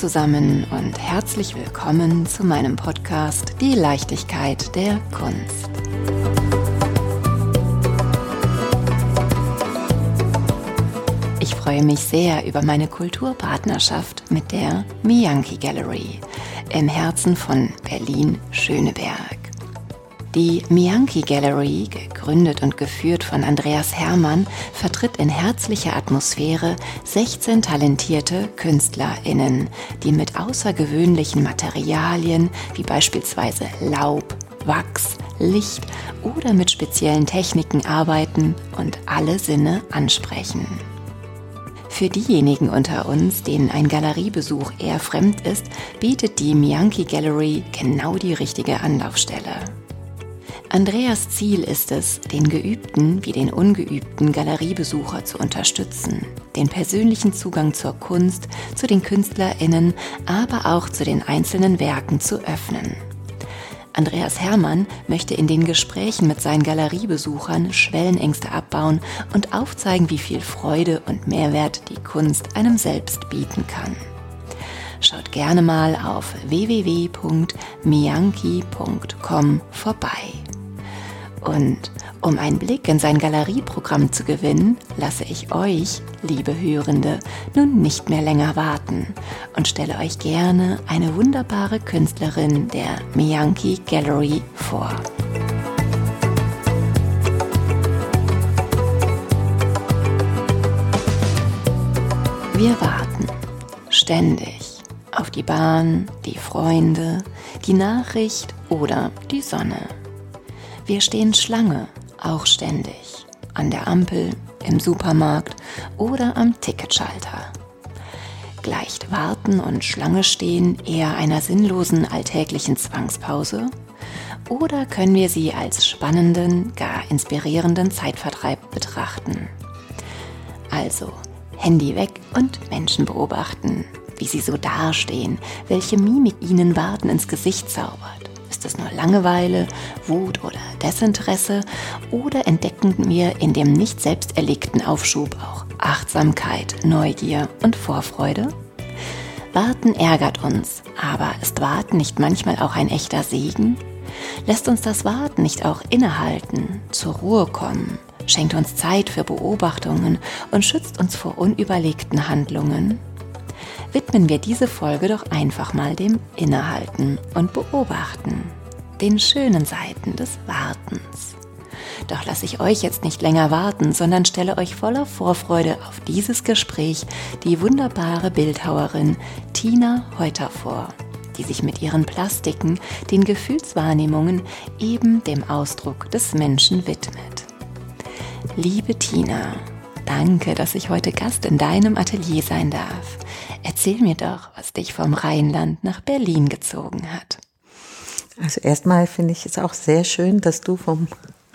zusammen und herzlich willkommen zu meinem Podcast Die Leichtigkeit der Kunst. Ich freue mich sehr über meine Kulturpartnerschaft mit der Miyanki Gallery im Herzen von Berlin-Schöneberg. Die Miyanki Gallery, gegründet und geführt von Andreas Hermann, vertritt in herzlicher Atmosphäre 16 talentierte KünstlerInnen, die mit außergewöhnlichen Materialien wie beispielsweise Laub, Wachs, Licht oder mit speziellen Techniken arbeiten und alle Sinne ansprechen. Für diejenigen unter uns, denen ein Galeriebesuch eher fremd ist, bietet die Miyanki Gallery genau die richtige Anlaufstelle. Andreas Ziel ist es, den geübten wie den ungeübten Galeriebesucher zu unterstützen, den persönlichen Zugang zur Kunst, zu den Künstlerinnen, aber auch zu den einzelnen Werken zu öffnen. Andreas Hermann möchte in den Gesprächen mit seinen Galeriebesuchern Schwellenängste abbauen und aufzeigen, wie viel Freude und Mehrwert die Kunst einem selbst bieten kann. Schaut gerne mal auf www.miyanki.com vorbei. Und um einen Blick in sein Galerieprogramm zu gewinnen, lasse ich euch, liebe Hörende, nun nicht mehr länger warten und stelle euch gerne eine wunderbare Künstlerin der Miyanki Gallery vor. Wir warten ständig auf die Bahn, die Freunde, die Nachricht oder die Sonne. Wir stehen Schlange, auch ständig, an der Ampel, im Supermarkt oder am Ticketschalter. Gleicht Warten und Schlange stehen eher einer sinnlosen alltäglichen Zwangspause? Oder können wir sie als spannenden, gar inspirierenden Zeitvertreib betrachten? Also, Handy weg und Menschen beobachten, wie sie so dastehen, welche Mimik ihnen Warten ins Gesicht zaubert. Ist es nur Langeweile, Wut oder Desinteresse? Oder entdecken wir in dem nicht selbst erlegten Aufschub auch Achtsamkeit, Neugier und Vorfreude? Warten ärgert uns, aber ist Warten nicht manchmal auch ein echter Segen? Lässt uns das Warten nicht auch innehalten, zur Ruhe kommen, schenkt uns Zeit für Beobachtungen und schützt uns vor unüberlegten Handlungen? Widmen wir diese Folge doch einfach mal dem Innehalten und Beobachten, den schönen Seiten des Wartens. Doch lasse ich euch jetzt nicht länger warten, sondern stelle euch voller Vorfreude auf dieses Gespräch die wunderbare Bildhauerin Tina Heuter vor, die sich mit ihren Plastiken den Gefühlswahrnehmungen eben dem Ausdruck des Menschen widmet. Liebe Tina, danke, dass ich heute Gast in deinem Atelier sein darf. Erzähl mir doch, was dich vom Rheinland nach Berlin gezogen hat. Also erstmal finde ich es auch sehr schön, dass du vom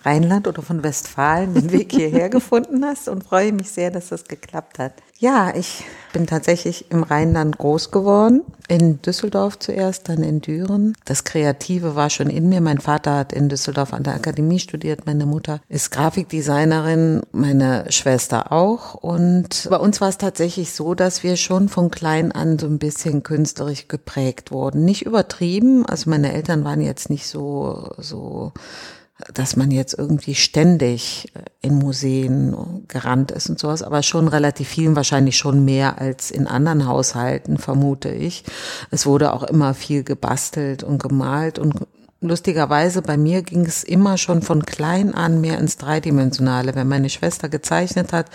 Rheinland oder von Westfalen den Weg hierher gefunden hast und freue mich sehr, dass das geklappt hat. Ja, ich bin tatsächlich im Rheinland groß geworden. In Düsseldorf zuerst, dann in Düren. Das Kreative war schon in mir. Mein Vater hat in Düsseldorf an der Akademie studiert. Meine Mutter ist Grafikdesignerin, meine Schwester auch. Und bei uns war es tatsächlich so, dass wir schon von klein an so ein bisschen künstlerisch geprägt wurden. Nicht übertrieben. Also meine Eltern waren jetzt nicht so, so dass man jetzt irgendwie ständig äh, in Museen gerannt ist und sowas, aber schon relativ vielen, wahrscheinlich schon mehr als in anderen Haushalten, vermute ich. Es wurde auch immer viel gebastelt und gemalt und lustigerweise, bei mir ging es immer schon von klein an mehr ins Dreidimensionale. Wenn meine Schwester gezeichnet hat,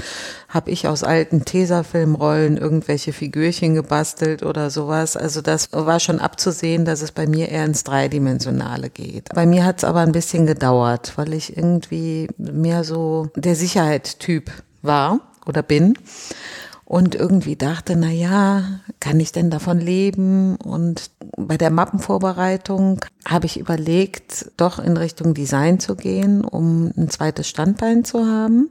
habe ich aus alten Tesafilmrollen irgendwelche Figürchen gebastelt oder sowas. Also das war schon abzusehen, dass es bei mir eher ins Dreidimensionale geht. Bei mir hat es aber ein bisschen gedauert, weil ich irgendwie mehr so der Sicherheitstyp war oder bin und irgendwie dachte, na ja, kann ich denn davon leben? Und bei der Mappenvorbereitung habe ich überlegt, doch in Richtung Design zu gehen, um ein zweites Standbein zu haben.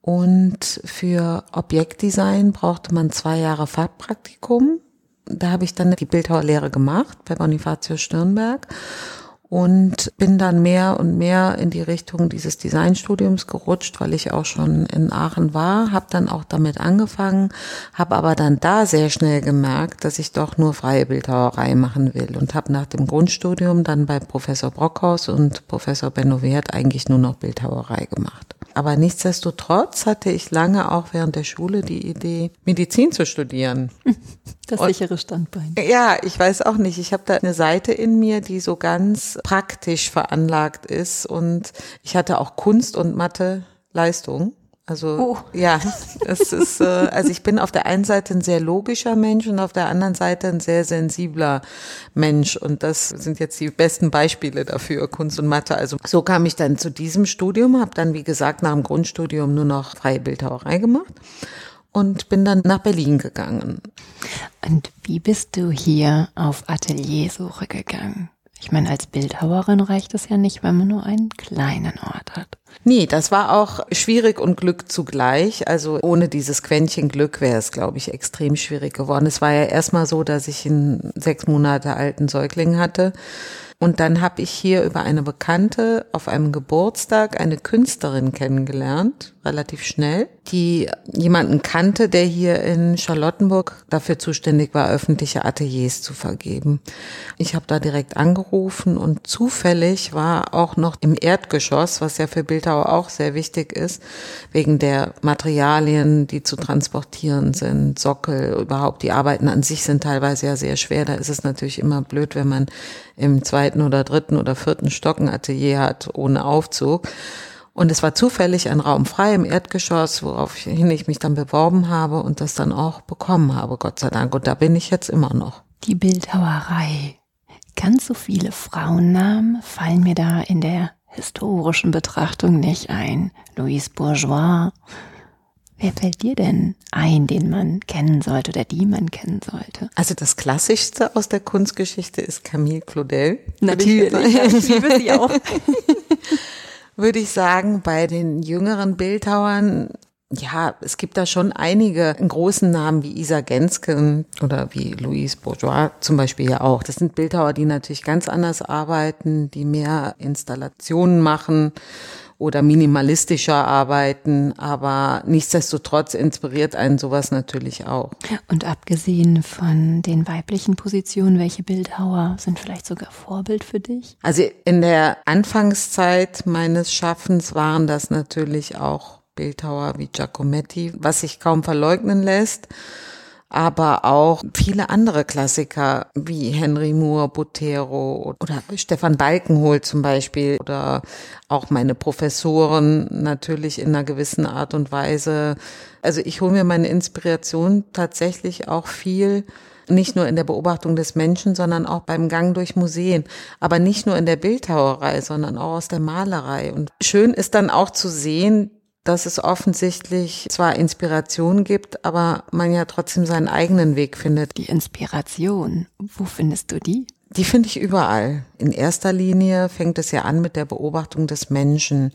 Und für Objektdesign brauchte man zwei Jahre Farbpraktikum. Da habe ich dann die Bildhauerlehre gemacht bei Bonifacio Stirnberg und bin dann mehr und mehr in die Richtung dieses Designstudiums gerutscht, weil ich auch schon in Aachen war, habe dann auch damit angefangen, habe aber dann da sehr schnell gemerkt, dass ich doch nur freie Bildhauerei machen will und habe nach dem Grundstudium dann bei Professor Brockhaus und Professor Benno Wert eigentlich nur noch Bildhauerei gemacht. Aber nichtsdestotrotz hatte ich lange auch während der Schule die Idee, Medizin zu studieren. Das und, sichere Standbein. Ja, ich weiß auch nicht. Ich habe da eine Seite in mir, die so ganz praktisch veranlagt ist. Und ich hatte auch Kunst und Mathe Leistung. Also oh. ja, es ist, äh, also ich bin auf der einen Seite ein sehr logischer Mensch und auf der anderen Seite ein sehr sensibler Mensch. Und das sind jetzt die besten Beispiele dafür, Kunst und Mathe. Also so kam ich dann zu diesem Studium, habe dann, wie gesagt, nach dem Grundstudium nur noch freie Bildhauerei gemacht und bin dann nach Berlin gegangen. Und wie bist du hier auf Ateliersuche gegangen? Ich meine, als Bildhauerin reicht es ja nicht, wenn man nur einen kleinen Ort hat. Nee, das war auch schwierig und Glück zugleich. Also ohne dieses Quäntchen Glück wäre es, glaube ich, extrem schwierig geworden. Es war ja erstmal so, dass ich einen sechs Monate alten Säugling hatte und dann habe ich hier über eine Bekannte auf einem Geburtstag eine Künstlerin kennengelernt, relativ schnell, die jemanden kannte, der hier in Charlottenburg dafür zuständig war, öffentliche Ateliers zu vergeben. Ich habe da direkt angerufen und zufällig war auch noch im Erdgeschoss, was ja für Bildhauer auch sehr wichtig ist, wegen der Materialien, die zu transportieren sind, Sockel, überhaupt die Arbeiten an sich sind teilweise ja sehr schwer. Da ist es natürlich immer blöd, wenn man im zweiten oder dritten oder vierten Stock ein Atelier hat ohne Aufzug. Und es war zufällig ein Raum frei im Erdgeschoss, woraufhin ich mich dann beworben habe und das dann auch bekommen habe, Gott sei Dank. Und da bin ich jetzt immer noch. Die Bildhauerei. Ganz so viele Frauennamen fallen mir da in der historischen Betrachtung nicht ein. Louise Bourgeois, Wer fällt dir denn ein, den man kennen sollte oder die man kennen sollte? Also das Klassischste aus der Kunstgeschichte ist Camille Claudel. Natürlich, ich liebe sie auch. würde ich sagen, bei den jüngeren Bildhauern ja, es gibt da schon einige großen Namen wie Isa Gensken oder wie Louise Bourgeois zum Beispiel ja auch. Das sind Bildhauer, die natürlich ganz anders arbeiten, die mehr Installationen machen oder minimalistischer arbeiten, aber nichtsdestotrotz inspiriert einen sowas natürlich auch. Und abgesehen von den weiblichen Positionen, welche Bildhauer sind vielleicht sogar Vorbild für dich? Also in der Anfangszeit meines Schaffens waren das natürlich auch Bildhauer wie Giacometti, was sich kaum verleugnen lässt aber auch viele andere Klassiker wie Henry Moore, Botero oder Stefan Balkenhol zum Beispiel oder auch meine Professoren natürlich in einer gewissen Art und Weise. Also ich hole mir meine Inspiration tatsächlich auch viel nicht nur in der Beobachtung des Menschen, sondern auch beim Gang durch Museen. Aber nicht nur in der Bildhauerei, sondern auch aus der Malerei. Und schön ist dann auch zu sehen, dass es offensichtlich zwar Inspiration gibt, aber man ja trotzdem seinen eigenen Weg findet. Die Inspiration, wo findest du die? Die finde ich überall. In erster Linie fängt es ja an mit der Beobachtung des Menschen.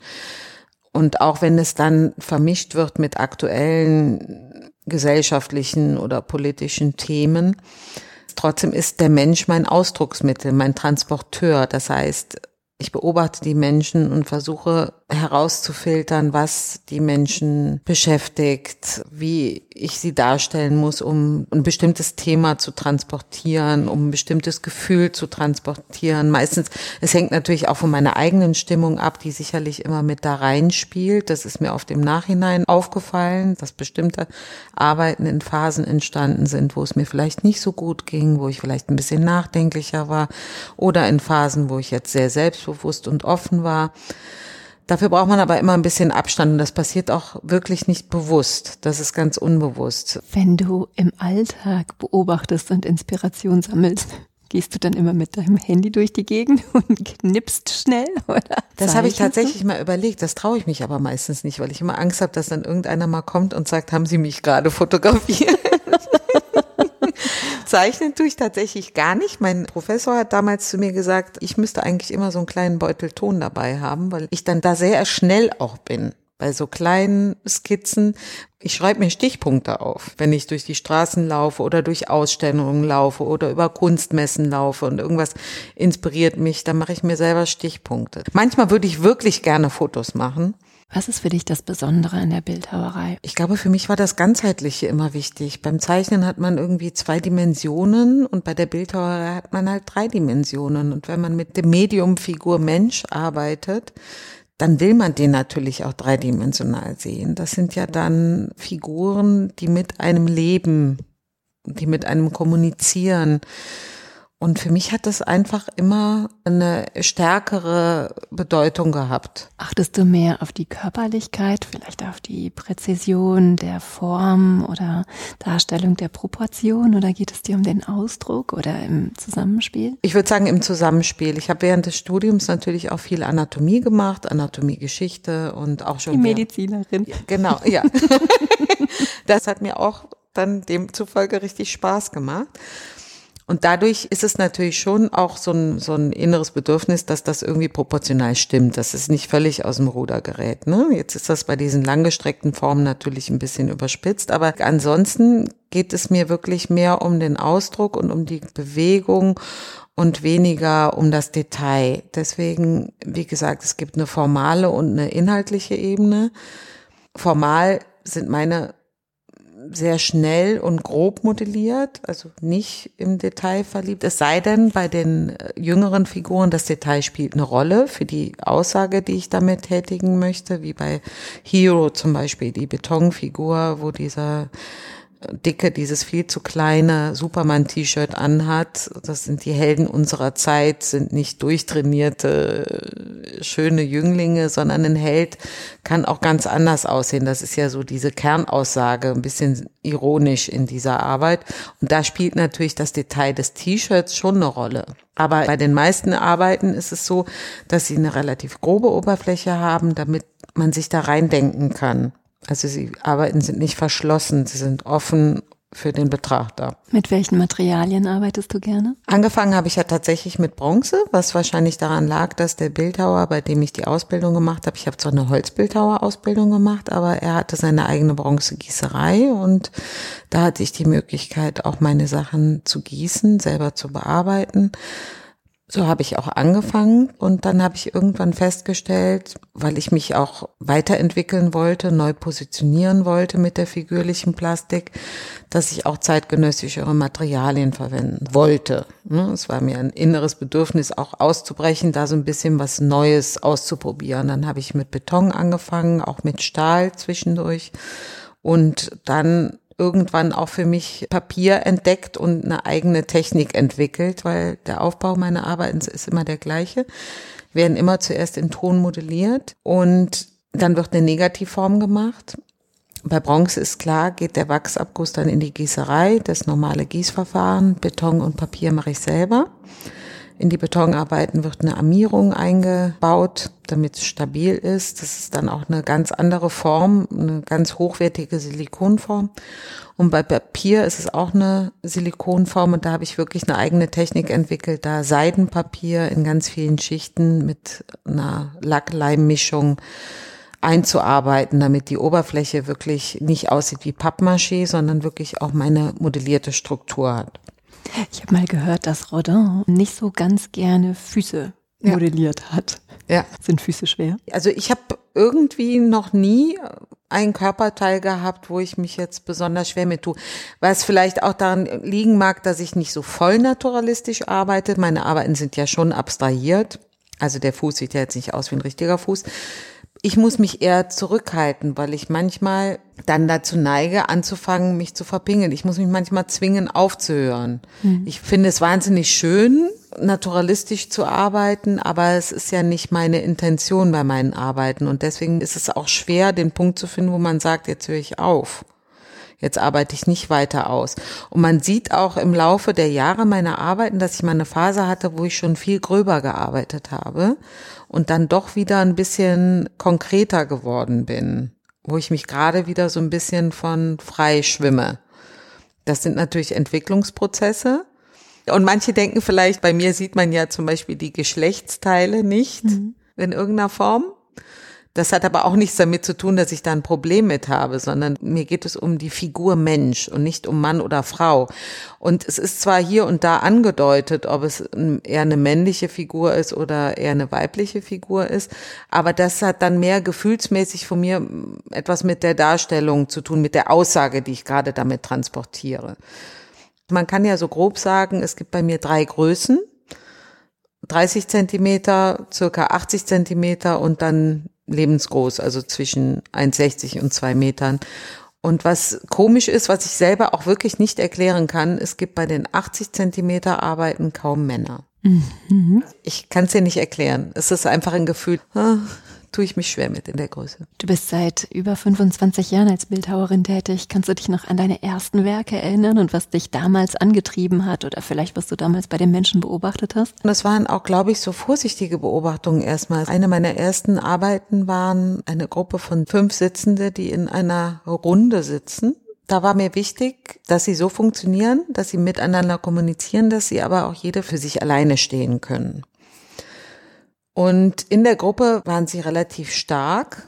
Und auch wenn es dann vermischt wird mit aktuellen gesellschaftlichen oder politischen Themen, trotzdem ist der Mensch mein Ausdrucksmittel, mein Transporteur. Das heißt, ich beobachte die Menschen und versuche herauszufiltern, was die Menschen beschäftigt, wie ich sie darstellen muss, um ein bestimmtes Thema zu transportieren, um ein bestimmtes Gefühl zu transportieren. Meistens, es hängt natürlich auch von meiner eigenen Stimmung ab, die sicherlich immer mit da reinspielt. Das ist mir auf dem Nachhinein aufgefallen, dass bestimmte Arbeiten in Phasen entstanden sind, wo es mir vielleicht nicht so gut ging, wo ich vielleicht ein bisschen nachdenklicher war oder in Phasen, wo ich jetzt sehr selbstbewusst und offen war. Dafür braucht man aber immer ein bisschen Abstand und das passiert auch wirklich nicht bewusst. Das ist ganz unbewusst. Wenn du im Alltag beobachtest und Inspiration sammelst, gehst du dann immer mit deinem Handy durch die Gegend und knippst schnell oder? Das habe ich tatsächlich mal überlegt. Das traue ich mich aber meistens nicht, weil ich immer Angst habe, dass dann irgendeiner mal kommt und sagt, haben Sie mich gerade fotografiert? Zeichnen tue ich tatsächlich gar nicht. Mein Professor hat damals zu mir gesagt, ich müsste eigentlich immer so einen kleinen Beutel Ton dabei haben, weil ich dann da sehr schnell auch bin bei so kleinen Skizzen. Ich schreibe mir Stichpunkte auf, wenn ich durch die Straßen laufe oder durch Ausstellungen laufe oder über Kunstmessen laufe und irgendwas inspiriert mich, dann mache ich mir selber Stichpunkte. Manchmal würde ich wirklich gerne Fotos machen. Was ist für dich das Besondere an der Bildhauerei? Ich glaube, für mich war das Ganzheitliche immer wichtig. Beim Zeichnen hat man irgendwie zwei Dimensionen und bei der Bildhauerei hat man halt drei Dimensionen. Und wenn man mit dem Medium Figur Mensch arbeitet, dann will man den natürlich auch dreidimensional sehen. Das sind ja dann Figuren, die mit einem leben, die mit einem kommunizieren. Und für mich hat das einfach immer eine stärkere Bedeutung gehabt. Achtest du mehr auf die Körperlichkeit, vielleicht auf die Präzision der Form oder Darstellung der Proportion oder geht es dir um den Ausdruck oder im Zusammenspiel? Ich würde sagen im Zusammenspiel. Ich habe während des Studiums natürlich auch viel Anatomie gemacht, Anatomiegeschichte und auch schon. Die Medizinerin. Ja, genau, ja. das hat mir auch dann demzufolge richtig Spaß gemacht. Und dadurch ist es natürlich schon auch so ein, so ein inneres Bedürfnis, dass das irgendwie proportional stimmt, dass es nicht völlig aus dem Ruder gerät. Ne? Jetzt ist das bei diesen langgestreckten Formen natürlich ein bisschen überspitzt, aber ansonsten geht es mir wirklich mehr um den Ausdruck und um die Bewegung und weniger um das Detail. Deswegen, wie gesagt, es gibt eine formale und eine inhaltliche Ebene. Formal sind meine sehr schnell und grob modelliert, also nicht im Detail verliebt. Es sei denn, bei den äh, jüngeren Figuren, das Detail spielt eine Rolle für die Aussage, die ich damit tätigen möchte, wie bei Hero zum Beispiel, die Betonfigur, wo dieser Dicke dieses viel zu kleine Superman-T-Shirt anhat. Das sind die Helden unserer Zeit, sind nicht durchtrainierte, schöne Jünglinge, sondern ein Held kann auch ganz anders aussehen. Das ist ja so diese Kernaussage, ein bisschen ironisch in dieser Arbeit. Und da spielt natürlich das Detail des T-Shirts schon eine Rolle. Aber bei den meisten Arbeiten ist es so, dass sie eine relativ grobe Oberfläche haben, damit man sich da reindenken kann. Also sie Arbeiten sind nicht verschlossen, sie sind offen für den Betrachter. Mit welchen Materialien arbeitest du gerne? Angefangen habe ich ja tatsächlich mit Bronze, was wahrscheinlich daran lag, dass der Bildhauer, bei dem ich die Ausbildung gemacht habe, ich habe zwar eine Holzbildhauer-Ausbildung gemacht, aber er hatte seine eigene Bronzegießerei und da hatte ich die Möglichkeit, auch meine Sachen zu gießen, selber zu bearbeiten. So habe ich auch angefangen und dann habe ich irgendwann festgestellt, weil ich mich auch weiterentwickeln wollte, neu positionieren wollte mit der figürlichen Plastik, dass ich auch zeitgenössischere Materialien verwenden wollte. Ne, es war mir ein inneres Bedürfnis, auch auszubrechen, da so ein bisschen was Neues auszuprobieren. Dann habe ich mit Beton angefangen, auch mit Stahl zwischendurch und dann irgendwann auch für mich Papier entdeckt und eine eigene Technik entwickelt, weil der Aufbau meiner Arbeiten ist immer der gleiche. Werden immer zuerst in Ton modelliert und dann wird eine Negativform gemacht. Bei Bronze ist klar, geht der Wachsabguss dann in die Gießerei, das normale Gießverfahren, Beton und Papier mache ich selber. In die Betonarbeiten wird eine Armierung eingebaut, damit es stabil ist. Das ist dann auch eine ganz andere Form, eine ganz hochwertige Silikonform. Und bei Papier ist es auch eine Silikonform und da habe ich wirklich eine eigene Technik entwickelt, da Seidenpapier in ganz vielen Schichten mit einer Lackleimmischung einzuarbeiten, damit die Oberfläche wirklich nicht aussieht wie Pappmaché, sondern wirklich auch meine modellierte Struktur hat. Ich habe mal gehört, dass Rodin nicht so ganz gerne Füße ja. modelliert hat. Ja. Sind Füße schwer? Also ich habe irgendwie noch nie ein Körperteil gehabt, wo ich mich jetzt besonders schwer mit tue. Was vielleicht auch daran liegen mag, dass ich nicht so voll naturalistisch arbeite. Meine Arbeiten sind ja schon abstrahiert. Also der Fuß sieht ja jetzt nicht aus wie ein richtiger Fuß ich muss mich eher zurückhalten, weil ich manchmal dann dazu neige, anzufangen, mich zu verpingeln. Ich muss mich manchmal zwingen, aufzuhören. Mhm. Ich finde es wahnsinnig schön, naturalistisch zu arbeiten, aber es ist ja nicht meine Intention bei meinen Arbeiten. Und deswegen ist es auch schwer, den Punkt zu finden, wo man sagt, jetzt höre ich auf. Jetzt arbeite ich nicht weiter aus. Und man sieht auch im Laufe der Jahre meiner Arbeiten, dass ich mal eine Phase hatte, wo ich schon viel gröber gearbeitet habe und dann doch wieder ein bisschen konkreter geworden bin, wo ich mich gerade wieder so ein bisschen von frei schwimme. Das sind natürlich Entwicklungsprozesse. Und manche denken vielleicht, bei mir sieht man ja zum Beispiel die Geschlechtsteile nicht mhm. in irgendeiner Form. Das hat aber auch nichts damit zu tun, dass ich da ein Problem mit habe, sondern mir geht es um die Figur Mensch und nicht um Mann oder Frau. Und es ist zwar hier und da angedeutet, ob es eher eine männliche Figur ist oder eher eine weibliche Figur ist, aber das hat dann mehr gefühlsmäßig von mir etwas mit der Darstellung zu tun, mit der Aussage, die ich gerade damit transportiere. Man kann ja so grob sagen, es gibt bei mir drei Größen. 30 Zentimeter, circa 80 Zentimeter und dann lebensgroß, also zwischen 1,60 und zwei Metern. Und was komisch ist, was ich selber auch wirklich nicht erklären kann, es gibt bei den 80 Zentimeter Arbeiten kaum Männer. Mhm. Ich kann es dir nicht erklären. Es ist einfach ein Gefühl, ah, tue ich mich schwer mit in der Größe. Du bist seit über 25 Jahren als Bildhauerin tätig. Kannst du dich noch an deine ersten Werke erinnern und was dich damals angetrieben hat oder vielleicht was du damals bei den Menschen beobachtet hast? Das waren auch, glaube ich, so vorsichtige Beobachtungen erstmal. Eine meiner ersten Arbeiten waren eine Gruppe von fünf Sitzende, die in einer Runde sitzen da war mir wichtig, dass sie so funktionieren, dass sie miteinander kommunizieren, dass sie aber auch jeder für sich alleine stehen können. Und in der Gruppe waren sie relativ stark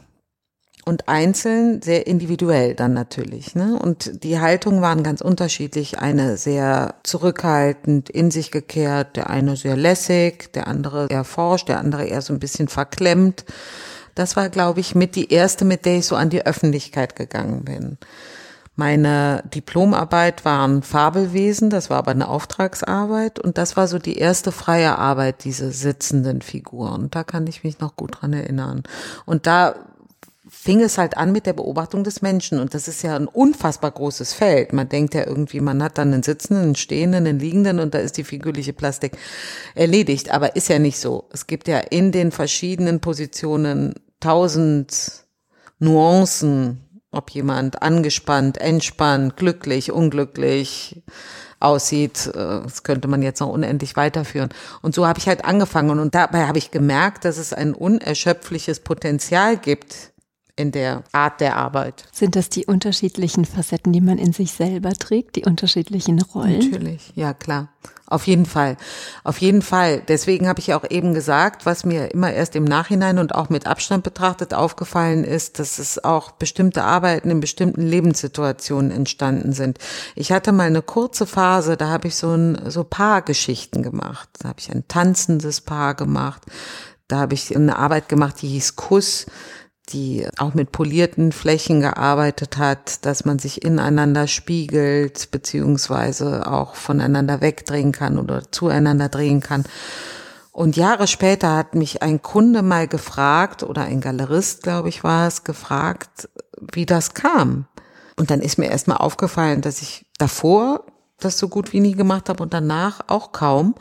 und einzeln sehr individuell dann natürlich. Ne? Und die Haltungen waren ganz unterschiedlich. Eine sehr zurückhaltend, in sich gekehrt, der eine sehr lässig, der andere eher forsch, der andere eher so ein bisschen verklemmt. Das war, glaube ich, mit die erste, mit der ich so an die Öffentlichkeit gegangen bin. Meine Diplomarbeit war ein Fabelwesen, das war aber eine Auftragsarbeit und das war so die erste freie Arbeit, diese sitzenden Figuren. Da kann ich mich noch gut dran erinnern. Und da fing es halt an mit der Beobachtung des Menschen. Und das ist ja ein unfassbar großes Feld. Man denkt ja irgendwie, man hat dann einen Sitzenden, einen Stehenden, einen Liegenden und da ist die figürliche Plastik erledigt. Aber ist ja nicht so. Es gibt ja in den verschiedenen Positionen tausend Nuancen, ob jemand angespannt, entspannt, glücklich, unglücklich aussieht. Äh, das könnte man jetzt noch unendlich weiterführen. Und so habe ich halt angefangen und dabei habe ich gemerkt, dass es ein unerschöpfliches Potenzial gibt in der Art der Arbeit. Sind das die unterschiedlichen Facetten, die man in sich selber trägt, die unterschiedlichen Rollen? Natürlich, ja klar. Auf jeden Fall. Auf jeden Fall. Deswegen habe ich auch eben gesagt, was mir immer erst im Nachhinein und auch mit Abstand betrachtet aufgefallen ist, dass es auch bestimmte Arbeiten in bestimmten Lebenssituationen entstanden sind. Ich hatte mal eine kurze Phase, da habe ich so ein so Paargeschichten gemacht. Da habe ich ein tanzendes Paar gemacht. Da habe ich eine Arbeit gemacht, die hieß Kuss die auch mit polierten Flächen gearbeitet hat, dass man sich ineinander spiegelt, beziehungsweise auch voneinander wegdrehen kann oder zueinander drehen kann. Und Jahre später hat mich ein Kunde mal gefragt, oder ein Galerist, glaube ich, war es, gefragt, wie das kam. Und dann ist mir erstmal aufgefallen, dass ich davor das so gut wie nie gemacht habe und danach auch kaum.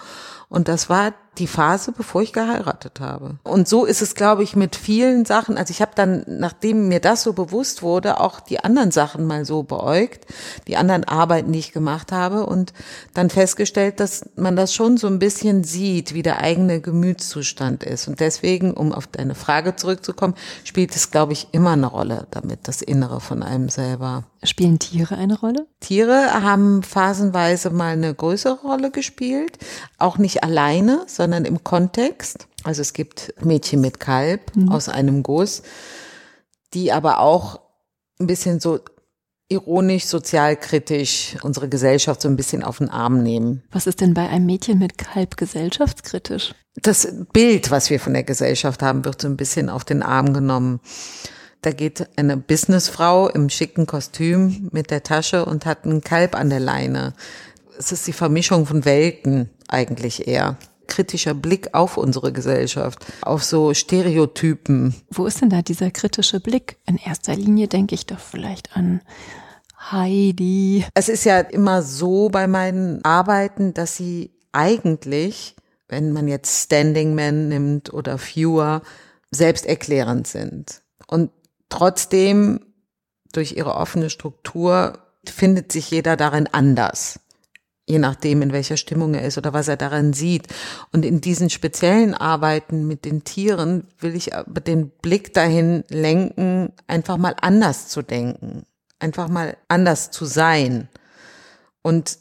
Und das war die Phase, bevor ich geheiratet habe. Und so ist es, glaube ich, mit vielen Sachen. Also ich habe dann, nachdem mir das so bewusst wurde, auch die anderen Sachen mal so beäugt, die anderen Arbeiten, die ich gemacht habe und dann festgestellt, dass man das schon so ein bisschen sieht, wie der eigene Gemütszustand ist. Und deswegen, um auf deine Frage zurückzukommen, spielt es, glaube ich, immer eine Rolle damit, das Innere von einem selber. Spielen Tiere eine Rolle? Tiere haben phasenweise mal eine größere Rolle gespielt, auch nicht alleine, sondern sondern im Kontext. Also es gibt Mädchen mit Kalb mhm. aus einem Guss, die aber auch ein bisschen so ironisch, sozialkritisch unsere Gesellschaft so ein bisschen auf den Arm nehmen. Was ist denn bei einem Mädchen mit Kalb gesellschaftskritisch? Das Bild, was wir von der Gesellschaft haben, wird so ein bisschen auf den Arm genommen. Da geht eine Businessfrau im schicken Kostüm mit der Tasche und hat einen Kalb an der Leine. Es ist die Vermischung von Welten eigentlich eher kritischer Blick auf unsere Gesellschaft, auf so Stereotypen. Wo ist denn da dieser kritische Blick? In erster Linie denke ich doch vielleicht an Heidi. Es ist ja immer so bei meinen Arbeiten, dass sie eigentlich, wenn man jetzt Standing Man nimmt oder Viewer, selbsterklärend sind. Und trotzdem durch ihre offene Struktur findet sich jeder darin anders je nachdem, in welcher Stimmung er ist oder was er daran sieht. Und in diesen speziellen Arbeiten mit den Tieren will ich den Blick dahin lenken, einfach mal anders zu denken, einfach mal anders zu sein. Und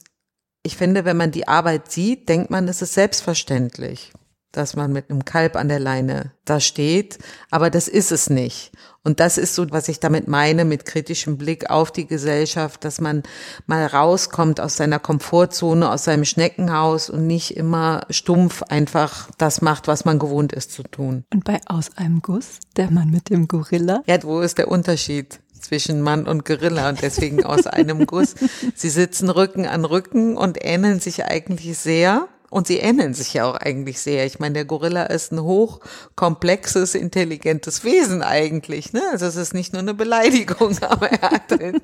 ich finde, wenn man die Arbeit sieht, denkt man, es ist selbstverständlich. Dass man mit einem Kalb an der Leine da steht, aber das ist es nicht. Und das ist so, was ich damit meine, mit kritischem Blick auf die Gesellschaft, dass man mal rauskommt aus seiner Komfortzone, aus seinem Schneckenhaus und nicht immer stumpf einfach das macht, was man gewohnt ist zu tun. Und bei Aus einem Guss, der Mann mit dem Gorilla? Ja, wo ist der Unterschied? zwischen Mann und Gorilla und deswegen aus einem Guss. Sie sitzen Rücken an Rücken und ähneln sich eigentlich sehr. Und sie ähneln sich ja auch eigentlich sehr. Ich meine, der Gorilla ist ein hochkomplexes, intelligentes Wesen eigentlich. Ne? Also es ist nicht nur eine Beleidigung, aber er hat halt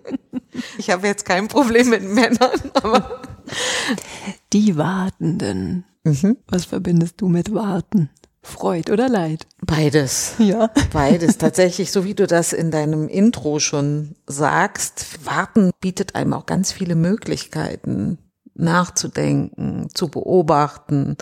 Ich habe jetzt kein Problem mit Männern, aber. Die Wartenden. Mhm. Was verbindest du mit Warten? Freud oder Leid? Beides. Ja. Beides. Tatsächlich, so wie du das in deinem Intro schon sagst, Warten bietet einem auch ganz viele Möglichkeiten nachzudenken, zu beobachten,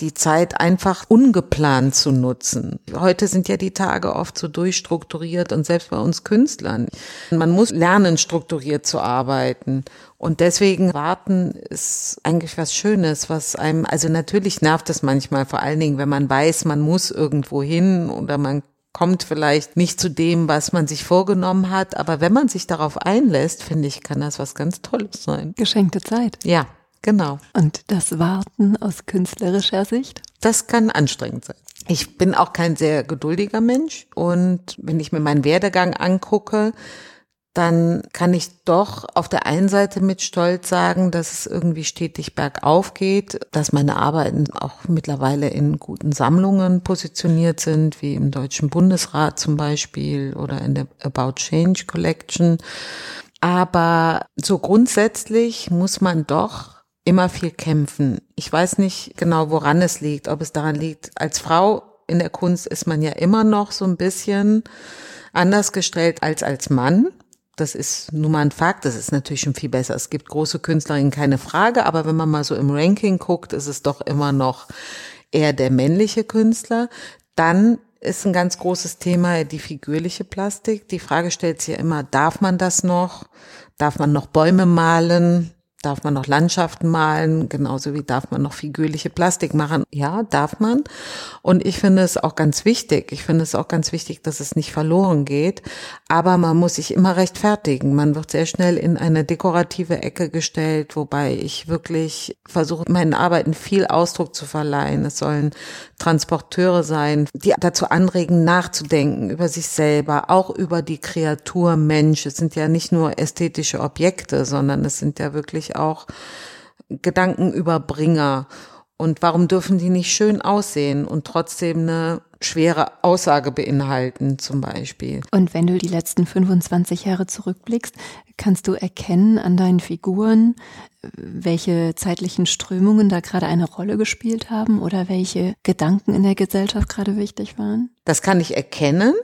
die Zeit einfach ungeplant zu nutzen. Heute sind ja die Tage oft so durchstrukturiert und selbst bei uns Künstlern. Man muss lernen, strukturiert zu arbeiten. Und deswegen warten ist eigentlich was Schönes, was einem, also natürlich nervt es manchmal, vor allen Dingen, wenn man weiß, man muss irgendwo hin oder man kommt vielleicht nicht zu dem, was man sich vorgenommen hat. Aber wenn man sich darauf einlässt, finde ich, kann das was ganz Tolles sein. Geschenkte Zeit. Ja, genau. Und das Warten aus künstlerischer Sicht? Das kann anstrengend sein. Ich bin auch kein sehr geduldiger Mensch und wenn ich mir meinen Werdegang angucke, dann kann ich doch auf der einen Seite mit Stolz sagen, dass es irgendwie stetig bergauf geht, dass meine Arbeiten auch mittlerweile in guten Sammlungen positioniert sind, wie im Deutschen Bundesrat zum Beispiel oder in der About Change Collection. Aber so grundsätzlich muss man doch immer viel kämpfen. Ich weiß nicht genau, woran es liegt, ob es daran liegt, als Frau in der Kunst ist man ja immer noch so ein bisschen anders gestellt als als Mann. Das ist nun mal ein Fakt, das ist natürlich schon viel besser. Es gibt große Künstlerinnen, keine Frage, aber wenn man mal so im Ranking guckt, ist es doch immer noch eher der männliche Künstler. Dann ist ein ganz großes Thema die figürliche Plastik. Die Frage stellt sich ja immer, darf man das noch? Darf man noch Bäume malen? Darf man noch Landschaften malen, genauso wie darf man noch figürliche Plastik machen. Ja, darf man. Und ich finde es auch ganz wichtig. Ich finde es auch ganz wichtig, dass es nicht verloren geht. Aber man muss sich immer rechtfertigen. Man wird sehr schnell in eine dekorative Ecke gestellt, wobei ich wirklich versuche, meinen Arbeiten viel Ausdruck zu verleihen. Es sollen Transporteure sein, die dazu anregen, nachzudenken über sich selber, auch über die Kreatur Mensch. Es sind ja nicht nur ästhetische Objekte, sondern es sind ja wirklich auch Gedankenüberbringer. Und warum dürfen die nicht schön aussehen und trotzdem eine schwere Aussage beinhalten, zum Beispiel? Und wenn du die letzten 25 Jahre zurückblickst, kannst du erkennen an deinen Figuren, welche zeitlichen Strömungen da gerade eine Rolle gespielt haben oder welche Gedanken in der Gesellschaft gerade wichtig waren? Das kann ich erkennen.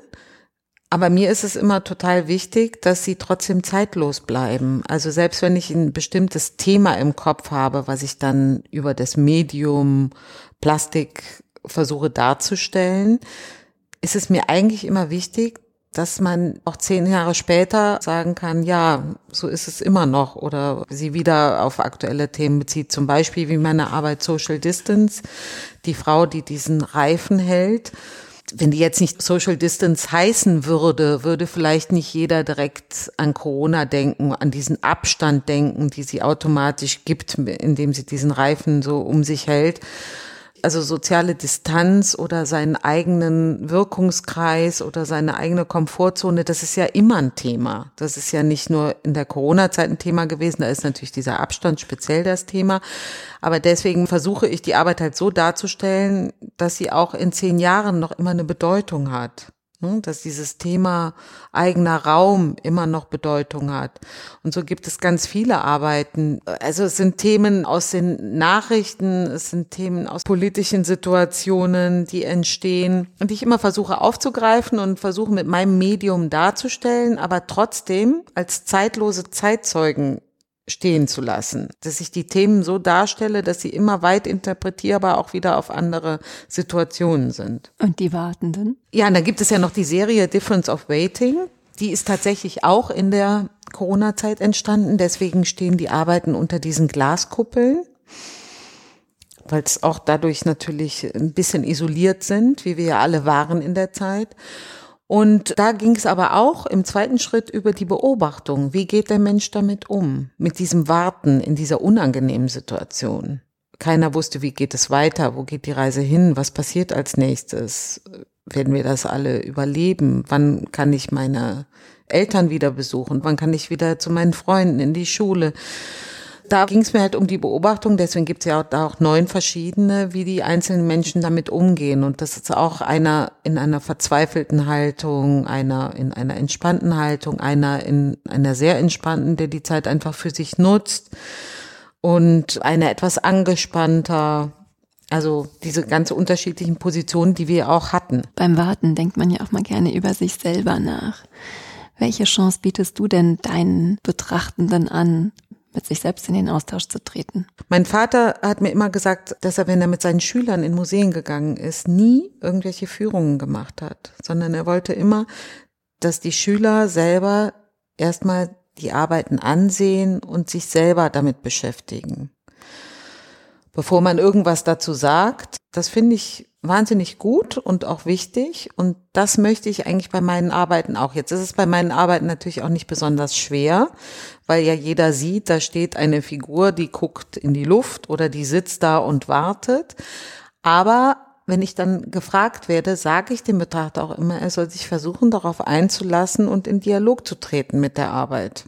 Aber mir ist es immer total wichtig, dass sie trotzdem zeitlos bleiben. Also selbst wenn ich ein bestimmtes Thema im Kopf habe, was ich dann über das Medium Plastik versuche darzustellen, ist es mir eigentlich immer wichtig, dass man auch zehn Jahre später sagen kann, ja, so ist es immer noch oder sie wieder auf aktuelle Themen bezieht. Zum Beispiel wie meine Arbeit Social Distance, die Frau, die diesen Reifen hält wenn die jetzt nicht Social Distance heißen würde, würde vielleicht nicht jeder direkt an Corona denken, an diesen Abstand denken, die sie automatisch gibt, indem sie diesen Reifen so um sich hält also soziale Distanz oder seinen eigenen Wirkungskreis oder seine eigene Komfortzone, das ist ja immer ein Thema. Das ist ja nicht nur in der Corona-Zeit ein Thema gewesen, da ist natürlich dieser Abstand speziell das Thema. Aber deswegen versuche ich die Arbeit halt so darzustellen, dass sie auch in zehn Jahren noch immer eine Bedeutung hat. Ne, dass dieses Thema eigener Raum immer noch Bedeutung hat. Und so gibt es ganz viele Arbeiten. Also es sind Themen aus den Nachrichten, es sind Themen aus politischen Situationen, die entstehen und die ich immer versuche aufzugreifen und versuche mit meinem Medium darzustellen, aber trotzdem als zeitlose Zeitzeugen stehen zu lassen, dass ich die Themen so darstelle, dass sie immer weit interpretierbar auch wieder auf andere Situationen sind. Und die Wartenden? Ja, und da gibt es ja noch die Serie Difference of Waiting. Die ist tatsächlich auch in der Corona-Zeit entstanden. Deswegen stehen die Arbeiten unter diesen Glaskuppeln. weil es auch dadurch natürlich ein bisschen isoliert sind, wie wir ja alle waren in der Zeit. Und da ging es aber auch im zweiten Schritt über die Beobachtung. Wie geht der Mensch damit um? Mit diesem Warten in dieser unangenehmen Situation. Keiner wusste, wie geht es weiter? Wo geht die Reise hin? Was passiert als nächstes? Werden wir das alle überleben? Wann kann ich meine Eltern wieder besuchen? Wann kann ich wieder zu meinen Freunden in die Schule? Da ging es mir halt um die Beobachtung, deswegen gibt es ja auch, auch neun verschiedene, wie die einzelnen Menschen damit umgehen. Und das ist auch einer in einer verzweifelten Haltung, einer in einer entspannten Haltung, einer in einer sehr entspannten, der die Zeit einfach für sich nutzt und einer etwas angespannter. Also diese ganz unterschiedlichen Positionen, die wir auch hatten. Beim Warten denkt man ja auch mal gerne über sich selber nach. Welche Chance bietest du denn deinen Betrachtenden an, mit sich selbst in den Austausch zu treten. Mein Vater hat mir immer gesagt, dass er, wenn er mit seinen Schülern in Museen gegangen ist, nie irgendwelche Führungen gemacht hat, sondern er wollte immer, dass die Schüler selber erstmal die Arbeiten ansehen und sich selber damit beschäftigen. Bevor man irgendwas dazu sagt, das finde ich wahnsinnig gut und auch wichtig. Und das möchte ich eigentlich bei meinen Arbeiten auch. Jetzt ist es bei meinen Arbeiten natürlich auch nicht besonders schwer, weil ja jeder sieht, da steht eine Figur, die guckt in die Luft oder die sitzt da und wartet. Aber wenn ich dann gefragt werde, sage ich dem Betrachter auch immer, er soll sich versuchen, darauf einzulassen und in Dialog zu treten mit der Arbeit.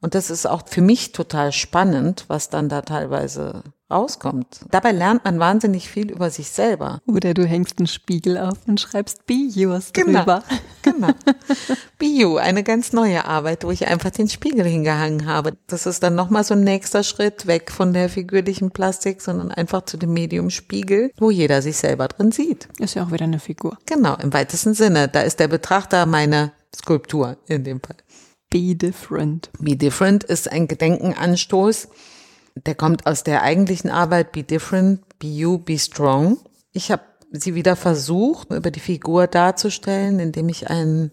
Und das ist auch für mich total spannend, was dann da teilweise rauskommt. Dabei lernt man wahnsinnig viel über sich selber. Oder du hängst einen Spiegel auf und schreibst Be Yours genau, drüber. Genau. Be You, eine ganz neue Arbeit, wo ich einfach den Spiegel hingehangen habe. Das ist dann nochmal so ein nächster Schritt weg von der figürlichen Plastik, sondern einfach zu dem Medium Spiegel, wo jeder sich selber drin sieht. Ist ja auch wieder eine Figur. Genau, im weitesten Sinne. Da ist der Betrachter meine Skulptur in dem Fall. Be Different. Be Different ist ein Gedenkenanstoß der kommt aus der eigentlichen Arbeit Be Different, Be You, Be Strong. Ich habe sie wieder versucht, über die Figur darzustellen, indem ich ein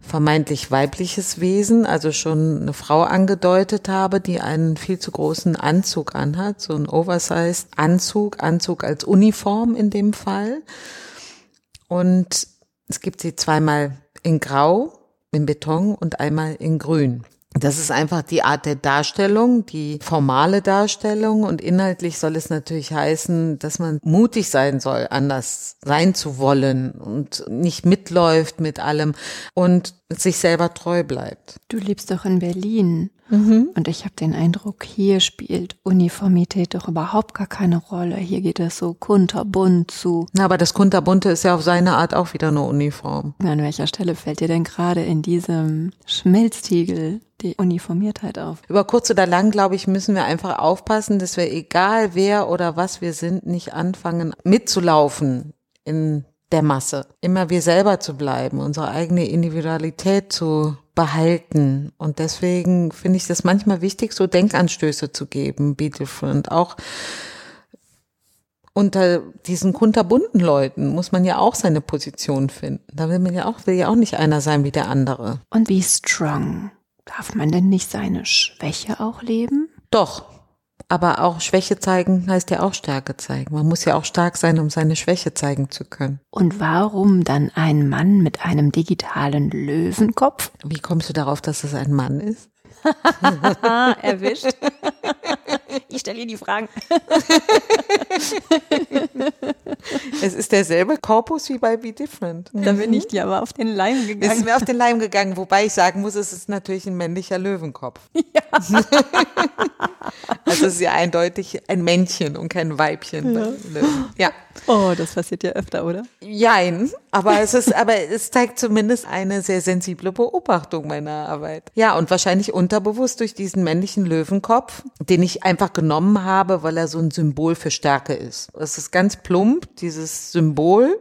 vermeintlich weibliches Wesen, also schon eine Frau angedeutet habe, die einen viel zu großen Anzug anhat, so ein Oversized Anzug, Anzug als Uniform in dem Fall. Und es gibt sie zweimal in Grau, in Beton und einmal in Grün. Das ist einfach die Art der Darstellung, die formale Darstellung und inhaltlich soll es natürlich heißen, dass man mutig sein soll, anders sein zu wollen und nicht mitläuft mit allem und sich selber treu bleibt. Du lebst doch in Berlin. Mhm. Und ich habe den Eindruck, hier spielt Uniformität doch überhaupt gar keine Rolle. Hier geht es so kunterbunt zu. Na, aber das kunterbunte ist ja auf seine Art auch wieder eine Uniform. An welcher Stelle fällt dir denn gerade in diesem Schmelztiegel die Uniformiertheit auf? Über kurz oder lang, glaube ich, müssen wir einfach aufpassen, dass wir, egal wer oder was wir sind, nicht anfangen mitzulaufen in der Masse. Immer wir selber zu bleiben, unsere eigene Individualität zu behalten. Und deswegen finde ich das manchmal wichtig, so Denkanstöße zu geben, be different. Auch unter diesen kunterbunten Leuten muss man ja auch seine Position finden. Da will man ja auch, will ja auch nicht einer sein wie der andere. Und be strong. Darf man denn nicht seine Schwäche auch leben? Doch, aber auch Schwäche zeigen heißt ja auch Stärke zeigen. Man muss ja auch stark sein, um seine Schwäche zeigen zu können. Und warum dann ein Mann mit einem digitalen Löwenkopf? Wie kommst du darauf, dass es ein Mann ist? Erwischt. Ich stelle Ihnen die Fragen. es ist derselbe Korpus wie bei Be Different. Da bin ich dir aber auf den Leim gegangen. Ist mir auf den Leim gegangen, wobei ich sagen muss, es ist natürlich ein männlicher Löwenkopf. Ja. also es ist ja eindeutig ein Männchen und kein Weibchen. Ja. ja. Oh, das passiert ja öfter, oder? Jein, aber es ist, aber es zeigt zumindest eine sehr sensible Beobachtung meiner Arbeit. Ja, und wahrscheinlich unterbewusst durch diesen männlichen Löwenkopf, den ich einfach genommen habe, weil er so ein Symbol für Stärke ist. Es ist ganz plump, dieses Symbol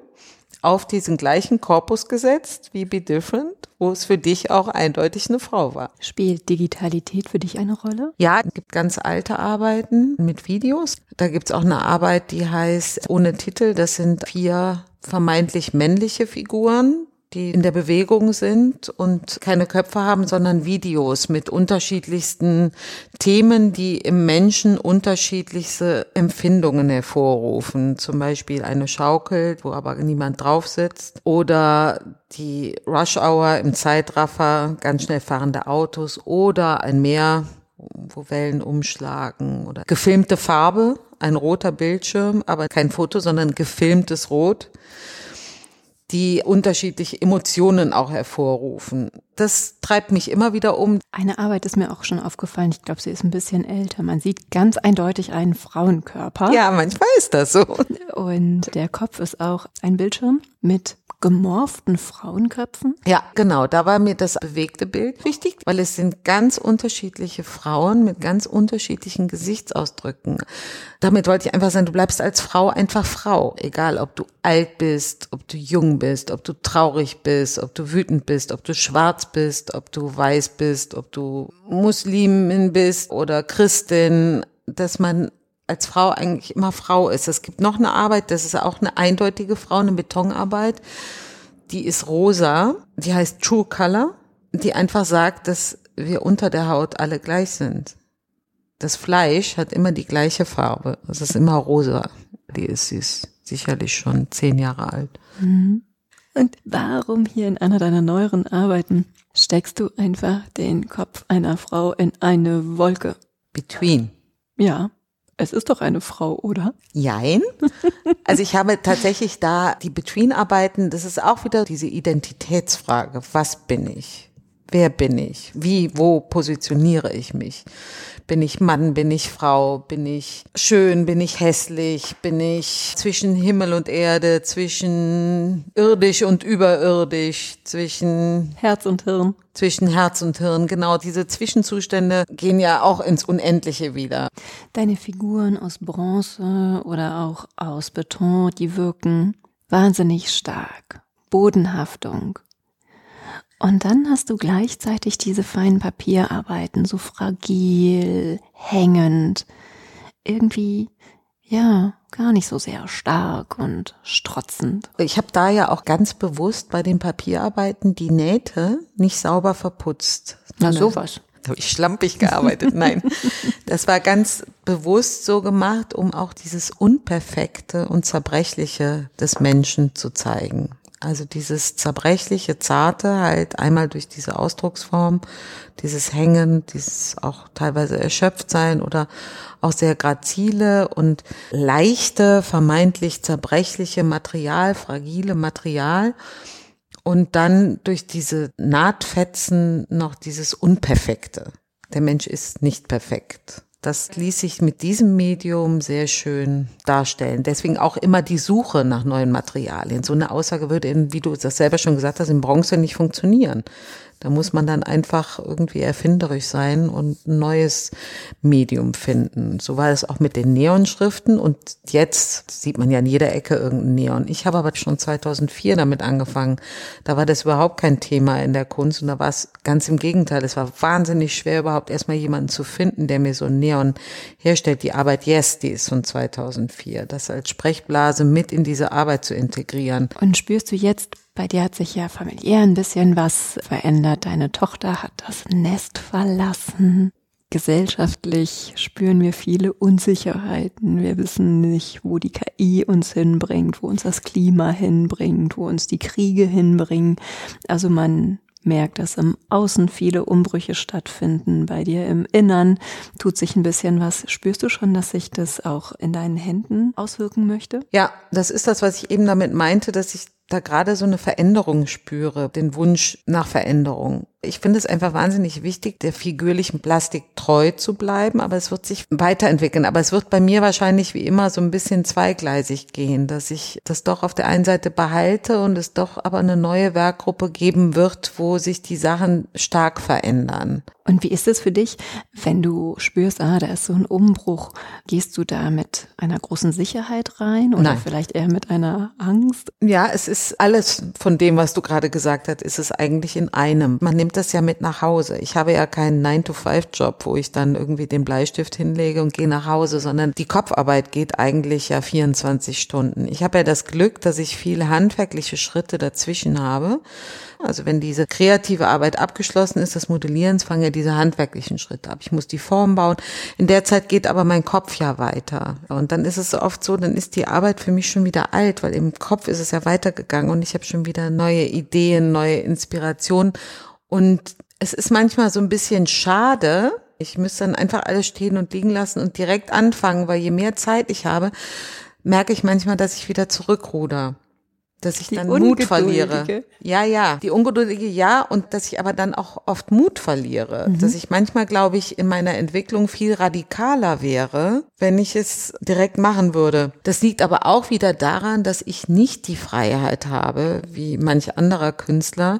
auf diesen gleichen Korpus gesetzt wie Be Different, wo es für dich auch eindeutig eine Frau war. Spielt Digitalität für dich eine Rolle? Ja, es gibt ganz alte Arbeiten mit Videos. Da gibt es auch eine Arbeit, die heißt ohne Titel. Das sind vier vermeintlich männliche Figuren, die in der Bewegung sind und keine Köpfe haben, sondern Videos mit unterschiedlichsten Themen, die im Menschen unterschiedlichste Empfindungen hervorrufen. Zum Beispiel eine Schaukel, wo aber niemand drauf sitzt. Oder die Rush Hour im Zeitraffer, ganz schnell fahrende Autos. Oder ein Meer, wo Wellen umschlagen. Oder gefilmte Farbe, ein roter Bildschirm, aber kein Foto, sondern gefilmtes Rot die unterschiedliche Emotionen auch hervorrufen. Das treibt mich immer wieder um. Eine Arbeit ist mir auch schon aufgefallen. Ich glaube, sie ist ein bisschen älter. Man sieht ganz eindeutig einen Frauenkörper. Ja, manchmal ist das so. Und der Kopf ist auch ein Bildschirm mit gemorften Frauenköpfen? Ja, genau. Da war mir das bewegte Bild wichtig, weil es sind ganz unterschiedliche Frauen mit ganz unterschiedlichen Gesichtsausdrücken. Damit wollte ich einfach sagen, du bleibst als Frau einfach Frau. Egal, ob du alt bist, ob du jung bist, ob du traurig bist, ob du wütend bist, ob du schwarz bist, ob du weiß bist, ob du Muslimin bist oder Christin, dass man als Frau eigentlich immer Frau ist. Es gibt noch eine Arbeit, das ist auch eine eindeutige Frau, eine Betonarbeit. Die ist rosa, die heißt True Color, die einfach sagt, dass wir unter der Haut alle gleich sind. Das Fleisch hat immer die gleiche Farbe. Es ist immer rosa. Die ist süß. Sicherlich schon zehn Jahre alt. Mhm. Und warum hier in einer deiner neueren Arbeiten steckst du einfach den Kopf einer Frau in eine Wolke? Between. Ja. Es ist doch eine Frau, oder? Jein. Also ich habe tatsächlich da die Between-Arbeiten, das ist auch wieder diese Identitätsfrage. Was bin ich? Wer bin ich? Wie, wo positioniere ich mich? Bin ich Mann, bin ich Frau, bin ich schön, bin ich hässlich, bin ich zwischen Himmel und Erde, zwischen irdisch und überirdisch, zwischen Herz und Hirn. Zwischen Herz und Hirn, genau. Diese Zwischenzustände gehen ja auch ins Unendliche wieder. Deine Figuren aus Bronze oder auch aus Beton, die wirken wahnsinnig stark. Bodenhaftung, und dann hast du gleichzeitig diese feinen Papierarbeiten, so fragil, hängend, irgendwie, ja, gar nicht so sehr stark und strotzend. Ich habe da ja auch ganz bewusst bei den Papierarbeiten die Nähte nicht sauber verputzt. Na sowas. Da habe ich schlampig gearbeitet. Nein, das war ganz bewusst so gemacht, um auch dieses Unperfekte und Zerbrechliche des Menschen zu zeigen. Also dieses zerbrechliche, zarte halt einmal durch diese Ausdrucksform, dieses Hängen, dieses auch teilweise erschöpft sein oder auch sehr grazile und leichte, vermeintlich zerbrechliche Material, fragile Material und dann durch diese Nahtfetzen noch dieses Unperfekte. Der Mensch ist nicht perfekt. Das ließ sich mit diesem Medium sehr schön darstellen. Deswegen auch immer die Suche nach neuen Materialien. So eine Aussage würde, in, wie du das selber schon gesagt hast, in Bronze nicht funktionieren. Da muss man dann einfach irgendwie erfinderisch sein und ein neues Medium finden. So war es auch mit den Neonschriften und jetzt sieht man ja in jeder Ecke irgendein Neon. Ich habe aber schon 2004 damit angefangen. Da war das überhaupt kein Thema in der Kunst und da war es ganz im Gegenteil. Es war wahnsinnig schwer, überhaupt erstmal jemanden zu finden, der mir so ein Neon herstellt. Die Arbeit Yes, die ist von 2004. Das als Sprechblase mit in diese Arbeit zu integrieren. Und spürst du jetzt bei dir hat sich ja familiär ein bisschen was verändert. Deine Tochter hat das Nest verlassen. Gesellschaftlich spüren wir viele Unsicherheiten. Wir wissen nicht, wo die KI uns hinbringt, wo uns das Klima hinbringt, wo uns die Kriege hinbringen. Also man merkt, dass im Außen viele Umbrüche stattfinden. Bei dir im Innern tut sich ein bisschen was. Spürst du schon, dass sich das auch in deinen Händen auswirken möchte? Ja, das ist das, was ich eben damit meinte, dass ich da gerade so eine Veränderung spüre, den Wunsch nach Veränderung. Ich finde es einfach wahnsinnig wichtig, der figürlichen Plastik treu zu bleiben, aber es wird sich weiterentwickeln. Aber es wird bei mir wahrscheinlich wie immer so ein bisschen zweigleisig gehen, dass ich das doch auf der einen Seite behalte und es doch aber eine neue Werkgruppe geben wird, wo sich die Sachen stark verändern. Und wie ist es für dich, wenn du spürst, ah, da ist so ein Umbruch? Gehst du da mit einer großen Sicherheit rein oder Nein. vielleicht eher mit einer Angst? Ja, es ist ist alles von dem, was du gerade gesagt hast, ist es eigentlich in einem. Man nimmt das ja mit nach Hause. Ich habe ja keinen 9-to-5-Job, wo ich dann irgendwie den Bleistift hinlege und gehe nach Hause, sondern die Kopfarbeit geht eigentlich ja 24 Stunden. Ich habe ja das Glück, dass ich viele handwerkliche Schritte dazwischen habe. Also wenn diese kreative Arbeit abgeschlossen ist, das Modellierens, fangen ja diese handwerklichen Schritte ab. Ich muss die Form bauen. In der Zeit geht aber mein Kopf ja weiter. Und dann ist es oft so, dann ist die Arbeit für mich schon wieder alt, weil im Kopf ist es ja weitergegangen und ich habe schon wieder neue Ideen, neue Inspirationen. Und es ist manchmal so ein bisschen schade. Ich müsste dann einfach alles stehen und liegen lassen und direkt anfangen, weil je mehr Zeit ich habe, merke ich manchmal, dass ich wieder zurückruder dass ich die dann Mut verliere. Ja, ja, die ungeduldige ja und dass ich aber dann auch oft Mut verliere, mhm. dass ich manchmal glaube ich in meiner Entwicklung viel radikaler wäre, wenn ich es direkt machen würde. Das liegt aber auch wieder daran, dass ich nicht die Freiheit habe, wie manch anderer Künstler,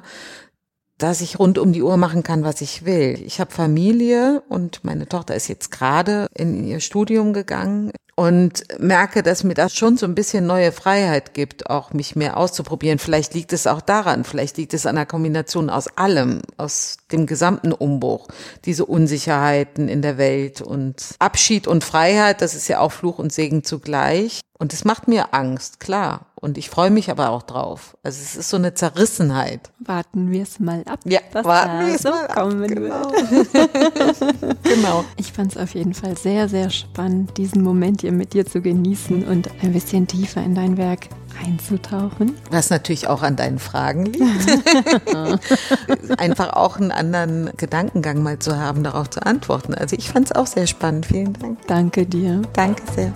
dass ich rund um die Uhr machen kann, was ich will. Ich habe Familie und meine Tochter ist jetzt gerade in ihr Studium gegangen und merke, dass mir das schon so ein bisschen neue Freiheit gibt, auch mich mehr auszuprobieren. Vielleicht liegt es auch daran, vielleicht liegt es an der Kombination aus allem, aus dem gesamten Umbruch, diese Unsicherheiten in der Welt und Abschied und Freiheit, das ist ja auch Fluch und Segen zugleich. Und es macht mir Angst, klar. Und ich freue mich aber auch drauf. Also es ist so eine Zerrissenheit. Warten wir es mal ab. Ja, warten wir es so mal ab. Genau. genau. Ich fand es auf jeden Fall sehr, sehr spannend, diesen Moment hier mit dir zu genießen und ein bisschen tiefer in dein Werk einzutauchen. Was natürlich auch an deinen Fragen liegt. Einfach auch einen anderen Gedankengang mal zu haben, darauf zu antworten. Also ich fand es auch sehr spannend. Vielen Dank. Danke dir. Danke sehr.